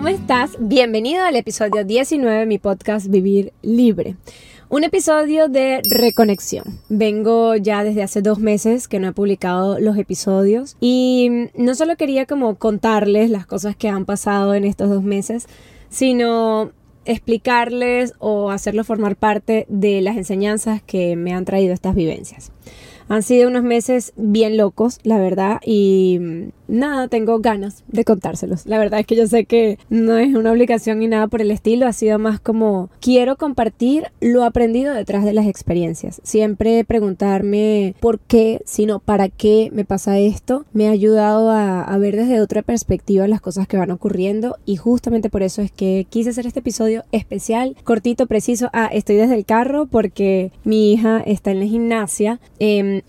¿cómo estás? Bienvenido al episodio 19 de mi podcast Vivir Libre. Un episodio de reconexión. Vengo ya desde hace dos meses que no he publicado los episodios y no solo quería como contarles las cosas que han pasado en estos dos meses, sino explicarles o hacerlo formar parte de las enseñanzas que me han traído estas vivencias. Han sido unos meses bien locos, la verdad, y nada, tengo ganas de contárselos. La verdad es que yo sé que no es una obligación ni nada por el estilo, ha sido más como quiero compartir lo aprendido detrás de las experiencias. Siempre preguntarme por qué, sino para qué me pasa esto, me ha ayudado a, a ver desde otra perspectiva las cosas que van ocurriendo y justamente por eso es que quise hacer este episodio especial, cortito, preciso. Ah, estoy desde el carro porque mi hija está en la gimnasia.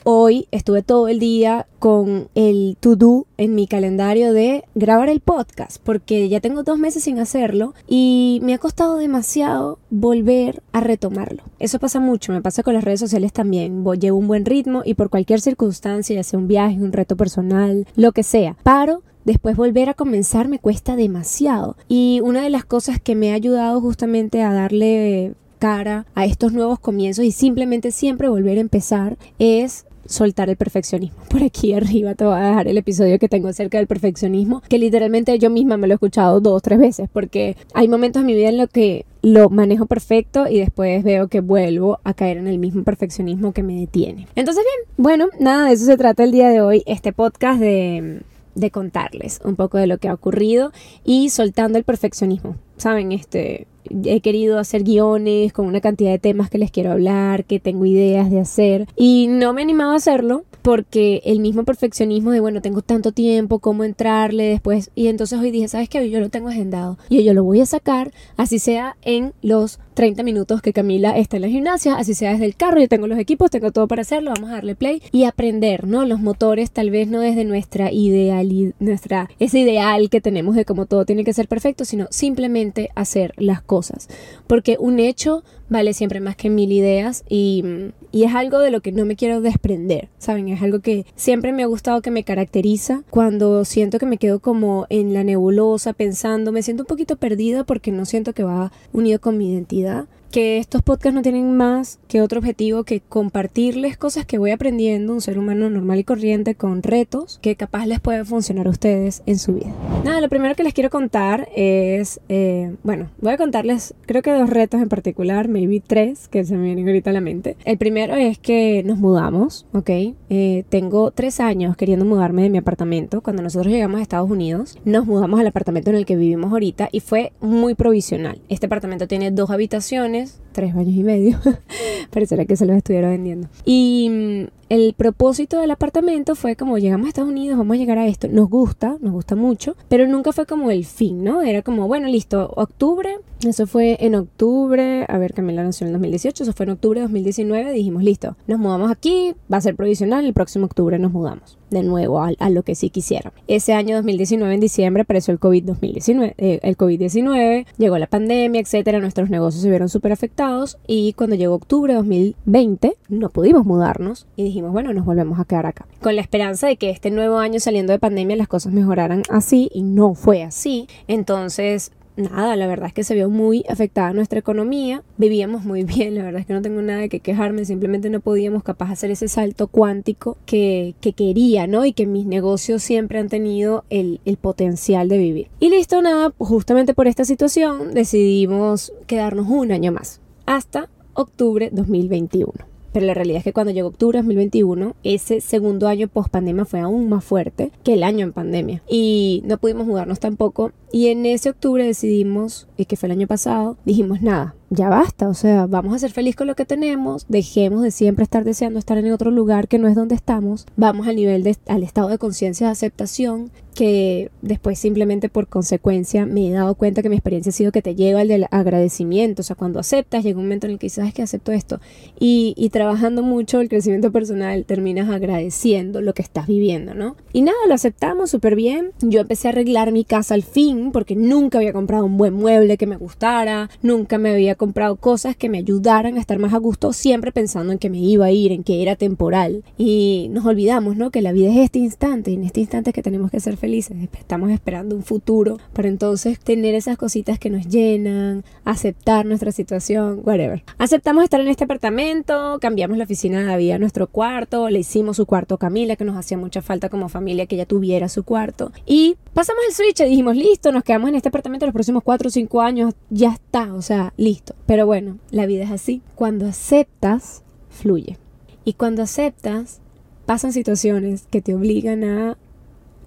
Hoy estuve todo el día con el to-do en mi calendario de grabar el podcast porque ya tengo dos meses sin hacerlo y me ha costado demasiado volver a retomarlo. Eso pasa mucho, me pasa con las redes sociales también. Llevo un buen ritmo y por cualquier circunstancia, ya sea un viaje, un reto personal, lo que sea, paro después volver a comenzar me cuesta demasiado. Y una de las cosas que me ha ayudado justamente a darle cara a estos nuevos comienzos y simplemente siempre volver a empezar es soltar el perfeccionismo. Por aquí arriba te voy a dejar el episodio que tengo acerca del perfeccionismo, que literalmente yo misma me lo he escuchado dos o tres veces, porque hay momentos en mi vida en los que lo manejo perfecto y después veo que vuelvo a caer en el mismo perfeccionismo que me detiene. Entonces, bien, bueno, nada, de eso se trata el día de hoy, este podcast de de contarles un poco de lo que ha ocurrido y soltando el perfeccionismo. Saben, este, he querido hacer guiones con una cantidad de temas que les quiero hablar, que tengo ideas de hacer. Y no me he animado a hacerlo porque el mismo perfeccionismo de bueno, tengo tanto tiempo, cómo entrarle después. Y entonces hoy dije, ¿sabes qué? Yo lo tengo agendado. Y yo lo voy a sacar, así sea en los 30 minutos que Camila está en la gimnasia, así sea desde el carro, yo tengo los equipos, tengo todo para hacerlo, vamos a darle play y aprender, ¿no? Los motores tal vez no desde nuestra ideal, nuestra, ese ideal que tenemos de cómo todo tiene que ser perfecto, sino simplemente hacer las cosas. Porque un hecho vale siempre más que mil ideas y, y, es algo de lo que no me quiero desprender, ¿saben? Es algo que siempre me ha gustado que me caracteriza cuando siento que me quedo como en la nebulosa pensando, me siento un poquito perdida porque no siento que va unido con mi identidad RH que estos podcasts no tienen más que otro objetivo que compartirles cosas que voy aprendiendo, un ser humano normal y corriente con retos que capaz les pueden funcionar a ustedes en su vida. Nada, lo primero que les quiero contar es, eh, bueno, voy a contarles creo que dos retos en particular, maybe tres que se me vienen ahorita a la mente. El primero es que nos mudamos, ¿ok? Eh, tengo tres años queriendo mudarme de mi apartamento. Cuando nosotros llegamos a Estados Unidos, nos mudamos al apartamento en el que vivimos ahorita y fue muy provisional. Este apartamento tiene dos habitaciones, tres años y medio. Parecerá que se los estuviera vendiendo. Y mm, el propósito del apartamento fue como llegamos a Estados Unidos, vamos a llegar a esto. Nos gusta, nos gusta mucho, pero nunca fue como el fin, ¿no? Era como, bueno, listo, octubre, eso fue en octubre, a ver, Camila nació en el 2018, eso fue en octubre de 2019, dijimos, listo, nos mudamos aquí, va a ser provisional, el próximo octubre nos mudamos de nuevo a, lo que sí quisieran. Ese año 2019, en diciembre, apareció el COVID-2019, eh, el COVID-19, llegó la pandemia, etcétera, nuestros negocios se vieron súper afectados y cuando llegó octubre de 2020 no pudimos mudarnos y dijimos, bueno, nos volvemos a quedar acá. Con la esperanza de que este nuevo año saliendo de pandemia las cosas mejoraran así y no fue así. Entonces nada, la verdad es que se vio muy afectada nuestra economía. Vivíamos muy bien, la verdad es que no tengo nada de que quejarme, simplemente no podíamos capaz hacer ese salto cuántico que, que quería, ¿no? Y que mis negocios siempre han tenido el, el potencial de vivir. Y listo, nada, justamente por esta situación decidimos quedarnos un año más, hasta octubre 2021. Pero la realidad es que cuando llegó octubre de 2021, ese segundo año post pandemia fue aún más fuerte que el año en pandemia. Y no pudimos mudarnos tampoco. Y en ese octubre decidimos, y que fue el año pasado, dijimos nada, ya basta, o sea, vamos a ser felices con lo que tenemos, dejemos de siempre estar deseando estar en otro lugar que no es donde estamos, vamos al nivel de, al estado de conciencia de aceptación, que después simplemente por consecuencia me he dado cuenta que mi experiencia ha sido que te lleva al agradecimiento, o sea, cuando aceptas llega un momento en el que dices, sabes que acepto esto, y, y trabajando mucho el crecimiento personal terminas agradeciendo lo que estás viviendo, ¿no? Y nada, lo aceptamos súper bien, yo empecé a arreglar mi casa al fin, porque nunca había comprado un buen mueble que me gustara, nunca me había comprado cosas que me ayudaran a estar más a gusto, siempre pensando en que me iba a ir, en que era temporal. Y nos olvidamos, ¿no? Que la vida es este instante, y en este instante es que tenemos que ser felices. Estamos esperando un futuro para entonces tener esas cositas que nos llenan, aceptar nuestra situación, whatever. Aceptamos estar en este apartamento, cambiamos la oficina de David a nuestro cuarto, le hicimos su cuarto a Camila, que nos hacía mucha falta como familia que ella tuviera su cuarto. Y pasamos el switch y dijimos, listo, nos quedamos en este apartamento los próximos 4 o 5 años, ya está, o sea, listo. Pero bueno, la vida es así. Cuando aceptas, fluye. Y cuando aceptas, pasan situaciones que te obligan a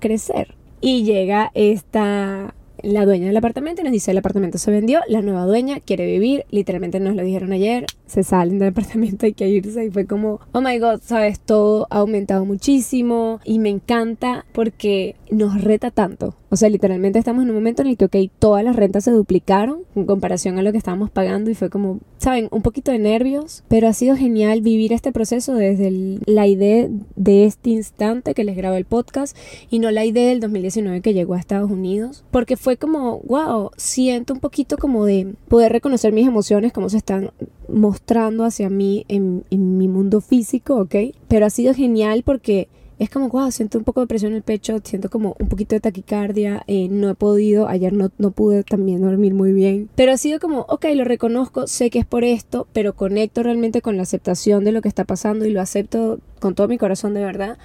crecer. Y llega esta la dueña del apartamento y nos dice el apartamento se vendió, la nueva dueña quiere vivir, literalmente nos lo dijeron ayer, se salen del apartamento, hay que irse y fue como, oh my god, sabes, todo ha aumentado muchísimo y me encanta porque nos reta tanto. O sea, literalmente estamos en un momento en el que, ok, todas las rentas se duplicaron en comparación a lo que estábamos pagando y fue como, saben, un poquito de nervios, pero ha sido genial vivir este proceso desde la idea de este instante que les grabo el podcast y no la idea del 2019 que llegó a Estados Unidos, porque fue como, wow, siento un poquito como de poder reconocer mis emociones, cómo se están mostrando hacia mí en, en mi mundo físico, ok, pero ha sido genial porque es como, wow, siento un poco de presión en el pecho, siento como un poquito de taquicardia, eh, no he podido, ayer no, no pude también dormir muy bien, pero ha sido como, ok, lo reconozco, sé que es por esto, pero conecto realmente con la aceptación de lo que está pasando y lo acepto con todo mi corazón de verdad.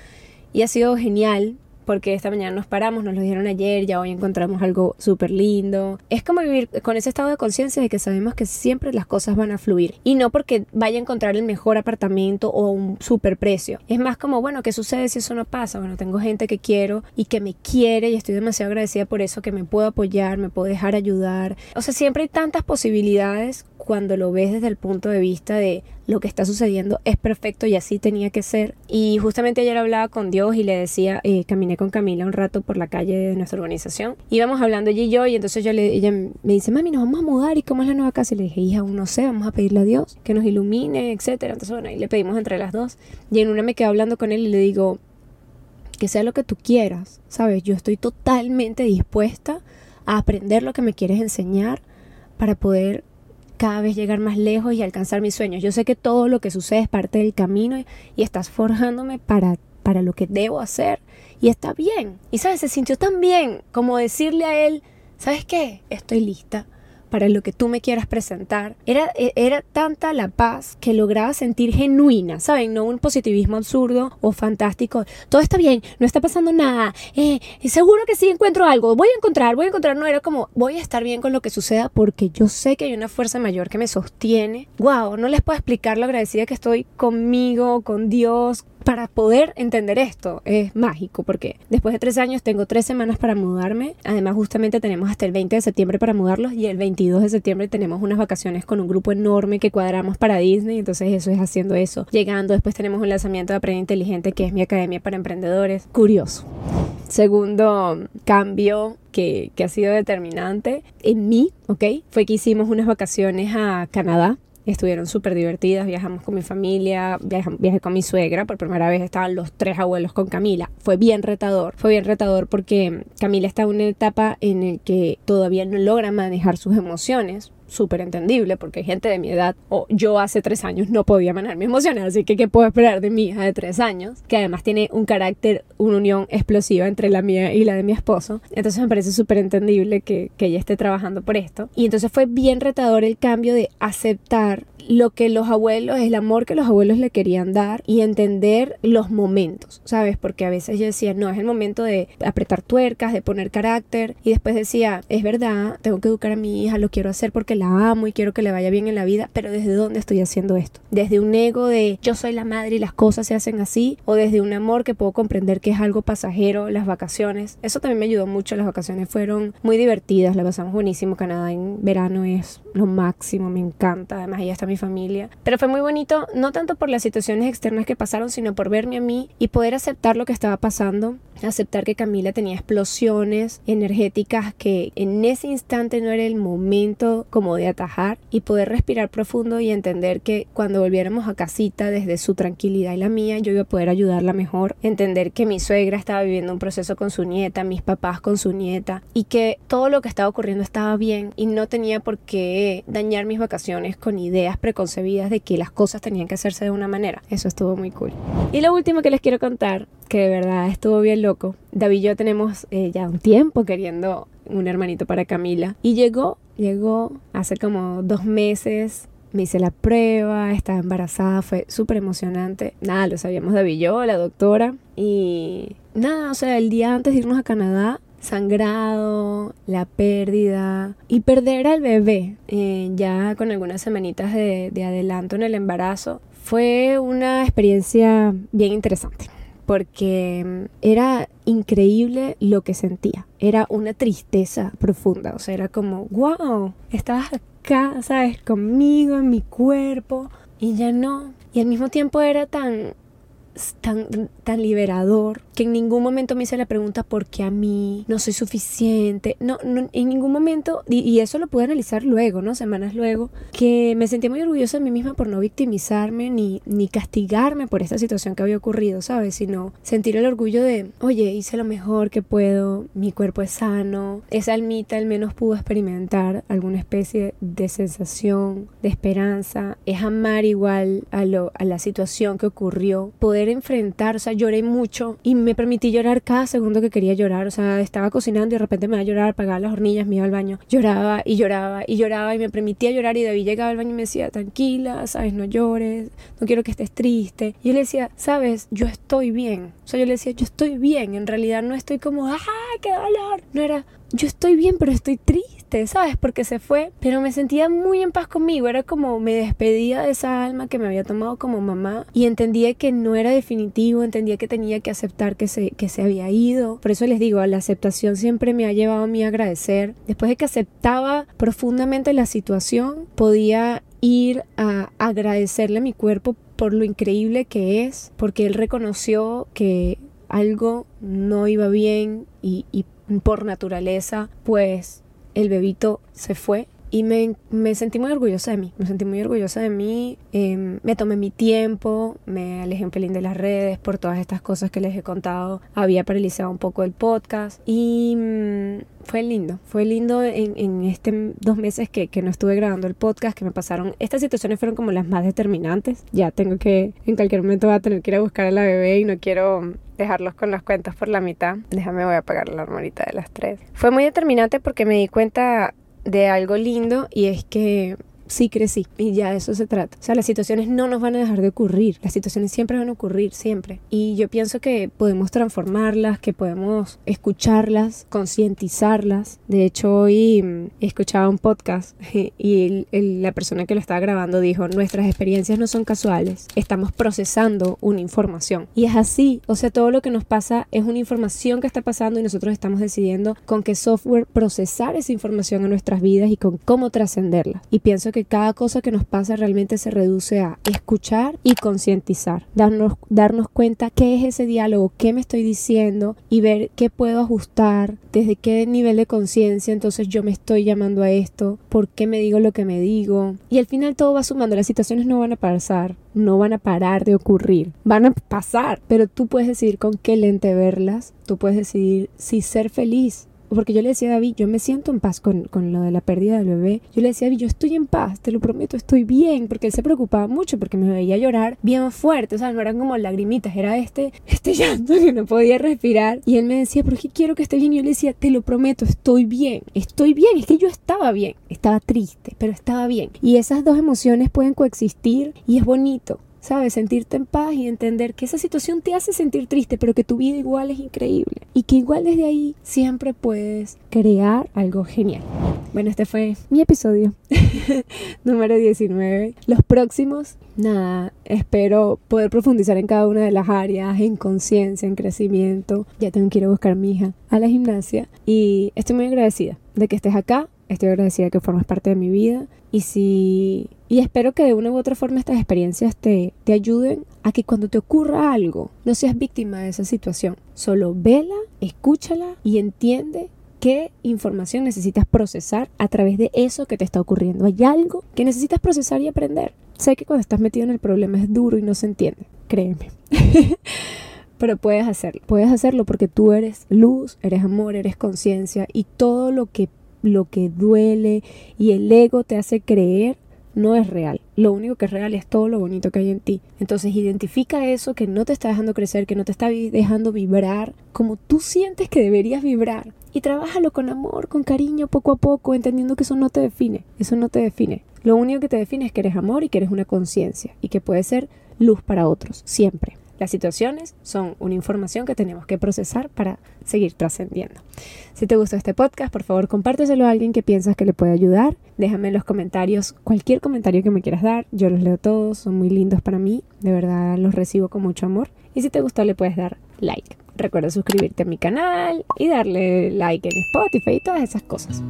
Y ha sido genial porque esta mañana nos paramos, nos lo dijeron ayer, ya hoy encontramos algo súper lindo. Es como vivir con ese estado de conciencia de que sabemos que siempre las cosas van a fluir y no porque vaya a encontrar el mejor apartamento o un super precio. Es más como, bueno, ¿qué sucede si eso no pasa? Bueno, tengo gente que quiero y que me quiere y estoy demasiado agradecida por eso, que me puedo apoyar, me puedo dejar ayudar. O sea, siempre hay tantas posibilidades cuando lo ves desde el punto de vista de lo que está sucediendo es perfecto y así tenía que ser. Y justamente ayer hablaba con Dios y le decía, eh, caminé con Camila un rato por la calle de nuestra organización. Íbamos hablando ella y yo y entonces yo le, ella me dice, mami, nos vamos a mudar y cómo es la nueva casa. Y le dije, hija, aún no sé, vamos a pedirle a Dios que nos ilumine, etcétera. Entonces bueno, y le pedimos entre las dos. Y en una me quedo hablando con él y le digo, que sea lo que tú quieras, ¿sabes? Yo estoy totalmente dispuesta a aprender lo que me quieres enseñar para poder cada vez llegar más lejos y alcanzar mis sueños. Yo sé que todo lo que sucede es parte del camino y, estás forjándome para, para lo que debo hacer. Y está bien. Y sabes, se sintió tan bien como decirle a él, ¿sabes qué? Estoy lista para lo que tú me quieras presentar. Era, e, era tanta la paz que lograba sentir genuina, ¿saben? No un positivismo absurdo o fantástico. Todo está bien, no está pasando nada. Eh, seguro que sí encuentro algo. Voy a encontrar, voy a encontrar. No era como, voy a estar bien con lo que suceda porque yo sé que hay una fuerza mayor que me sostiene. Wow, no les puedo explicar lo agradecida que estoy conmigo, con Dios, para poder entender esto es mágico porque después de tres años tengo tres semanas para mudarme. Además, justamente tenemos hasta el 20 de septiembre para mudarlos y el 22 de septiembre tenemos unas vacaciones con un grupo enorme que cuadramos para Disney. Entonces, eso es haciendo eso. Llegando, después tenemos un lanzamiento de Aprende Inteligente que es mi academia para emprendedores. Curioso. Segundo cambio que, que ha sido determinante en mí, ¿ok? Fue que hicimos unas vacaciones a Canadá estuvieron súper divertidas, viajamos con mi familia, viajé, con mi suegra, por primera vez. Estaban los tres abuelos con Camila, fue bien retador, fue bien retador porque Camila está en una etapa en la que todavía no logra manejar sus emociones, súper entendible porque hay gente de mi edad o yo hace tres años no podía manejar mis emociones, así que ¿qué puedo esperar de mi hija de tres años? Que además tiene un carácter, una unión explosiva entre la mía y la de mi esposo. Entonces me parece súper entendible que, que ella esté trabajando por esto. Y entonces fue bien retador el cambio de aceptar lo que los abuelos, el amor que los abuelos le querían dar y entender los momentos, ¿sabes? Porque a veces yo decía, no, es el momento de apretar tuercas, de poner carácter y después decía, es verdad, tengo que educar a mi hija, lo quiero hacer porque la amo y quiero que le vaya bien en la vida, pero ¿desde dónde estoy haciendo esto? ¿Desde un ego de yo soy la madre y las cosas se hacen así? ¿O desde un amor que puedo comprender que es algo pasajero, las vacaciones? Eso también me ayudó mucho, las vacaciones fueron muy divertidas, la pasamos buenísimo, Canadá en verano es lo máximo, me encanta, además ella está mi familia. Pero fue muy bonito, no tanto por las situaciones externas que pasaron, sino por verme a mí y poder aceptar lo que estaba pasando, aceptar que Camila tenía explosiones energéticas que en ese instante no era el momento como de atajar y poder respirar profundo y entender que cuando volviéramos a casita desde su tranquilidad y la mía, yo iba a poder ayudarla mejor, entender que mi suegra estaba viviendo un proceso con su nieta, mis papás con su nieta y que todo lo que estaba ocurriendo estaba bien y no tenía por qué dañar mis vacaciones con ideas preconcebidas de que las cosas tenían que hacerse de una manera. Eso estuvo muy cool. Y lo último que les quiero contar, que de verdad estuvo bien loco, David y yo tenemos eh, ya un tiempo queriendo un hermanito para Camila y llegó, llegó hace como dos meses me hice la prueba, estaba embarazada, fue súper emocionante. Nada, lo sabíamos y yo, la doctora. Y nada, o sea, el día antes de irnos a Canadá, sangrado, la pérdida y perder al bebé eh, ya con algunas semanitas de, de adelanto en el embarazo fue una experiencia bien interesante porque era increíble lo que sentía. Era una tristeza profunda, o sea, era como, wow, estabas acá, ¿sabes? Conmigo, en mi cuerpo, y ya no. Y al mismo tiempo era tan tan, tan liberador que en ningún momento me hice la pregunta por qué a mí no soy suficiente. No, en ningún momento, y, eso lo pude analizar luego, ¿no? Semanas luego, que me sentí muy orgullosa de mí misma por no victimizarme ni, ni castigarme por esta situación que había ocurrido, ¿sabes? Sino sentir el orgullo de, oye, hice lo mejor que puedo, mi cuerpo es sano, esa almita al menos pudo experimentar alguna especie de sensación, de esperanza, es amar igual a, lo, a la situación que ocurrió, poder enfrentar, o sea, lloré mucho y me permití llorar cada segundo que quería llorar, o sea, estaba cocinando y de repente me iba a llorar, apagaba las hornillas, me iba al baño, lloraba y lloraba y lloraba y me permitía llorar y David llegaba al baño y me decía, tranquila, sabes, no llores, no quiero que estés triste. Y yo le decía, sabes, yo estoy bien, o sea, yo le decía, yo estoy bien, en realidad no estoy como, ¡ay, qué dolor! No era, yo estoy bien, pero estoy triste, ¿sabes? Porque se fue, pero me sentía muy en paz conmigo, era como me despedía de esa alma que me había tomado como mamá y entendía que no era definitivo, entendía que tenía que aceptar que se, que se había ido. Por eso les digo, la aceptación siempre me ha llevado a mí a agradecer. Después de que aceptaba profundamente la situación, podía ir a agradecerle a mi cuerpo por lo increíble que es, porque él reconoció que algo no iba bien y por naturaleza, pues el bebito se fue y me, me, sentí muy orgullosa de mí, me sentí muy orgullosa de mí, em, me tomé mi tiempo, me alejé un pelín de las redes por todas estas cosas que les he contado, había paralizado un poco el podcast y mm, fue lindo, fue lindo en, en este dos meses que, que, no estuve grabando el podcast, que me pasaron, estas situaciones fueron como las más determinantes, ya tengo que, en cualquier momento voy a tener que ir a buscar a la bebé y no quiero dejarlos con las cuentas por la mitad, déjame voy a apagar la armorita de las tres. Fue muy determinante porque me di cuenta de algo lindo y es que sí crecí y ya de eso se trata. O sea, las situaciones no nos van a dejar de ocurrir, las situaciones siempre van a ocurrir, siempre. Y yo pienso que podemos transformarlas, que podemos escucharlas, concientizarlas. De hecho, hoy mm, escuchaba un podcast y la persona que lo estaba grabando dijo, nuestras experiencias no son casuales, estamos procesando una información. Y es así, o sea, todo lo que nos pasa es una información que está pasando y nosotros estamos decidiendo con qué software procesar esa información en nuestras vidas y con cómo trascenderla. Y pienso que cada cosa que nos pasa realmente se reduce a escuchar y concientizar, darnos, darnos cuenta qué es ese diálogo, qué me estoy diciendo y ver qué puedo ajustar, desde qué nivel de conciencia entonces yo me estoy llamando a esto, por qué me digo lo que me digo. Y al final todo va sumando, las situaciones no van a pasar, no van a parar de ocurrir, van a pasar, pero tú puedes decidir con qué lente verlas, tú puedes decidir si ser feliz porque yo le decía a David, yo me siento en paz con, con, lo de la pérdida del bebé. Yo le decía a David, yo estoy en paz, te lo prometo, estoy bien, porque él se preocupaba mucho porque me veía llorar bien fuerte, o sea, no eran como lagrimitas, era este, este llanto que no podía respirar. Y él me decía, ¿por qué quiero que esté bien? Y yo le decía, te lo prometo, estoy bien, estoy bien, es que yo estaba bien, estaba triste, pero estaba bien. Y esas dos emociones pueden coexistir y es bonito. ¿Sabes? Sentirte en paz y entender que esa situación te hace sentir triste, pero que tu vida igual es increíble y que igual desde ahí siempre puedes crear algo genial. Bueno, este fue mi episodio número 19. Los próximos, nada, espero poder profundizar en cada una de las áreas, en conciencia, en crecimiento. Ya tengo que ir a buscar a mi hija a la gimnasia y estoy muy agradecida de que estés acá. Estoy agradecida de que formas parte de mi vida y si y espero que de una u otra forma estas experiencias te, te ayuden a que cuando te ocurra algo no seas víctima de esa situación. Solo vela, escúchala y entiende ¿Qué información necesitas procesar a través de eso que te está ocurriendo? Hay algo que necesitas procesar y aprender. Sé que cuando estás metido en el problema es duro y no se entiende, créeme. Pero puedes hacerlo. Puedes hacerlo porque tú eres luz, eres amor, eres conciencia y todo lo que lo que duele y el ego te hace creer no es real. Lo único que es real es todo lo bonito que hay en ti. Entonces identifica eso que no te está dejando crecer, que no te está dejando vibrar como tú sientes que deberías vibrar. Y trabájalo con amor, con cariño, poco a poco, entendiendo que eso no te define. Eso no te define. Lo único que te define es que eres amor y que eres una conciencia y que puede ser luz para otros, siempre. Las situaciones son una información que tenemos que procesar para seguir trascendiendo. Si te gustó este podcast, por favor compárteselo a alguien que piensas que le puede ayudar. Déjame en los comentarios cualquier comentario que me quieras dar. Yo los leo todos, son muy lindos para mí. De verdad los recibo con mucho amor. Y si te gustó, le puedes dar like. Recuerda suscribirte a mi canal y darle like en Spotify y todas esas cosas.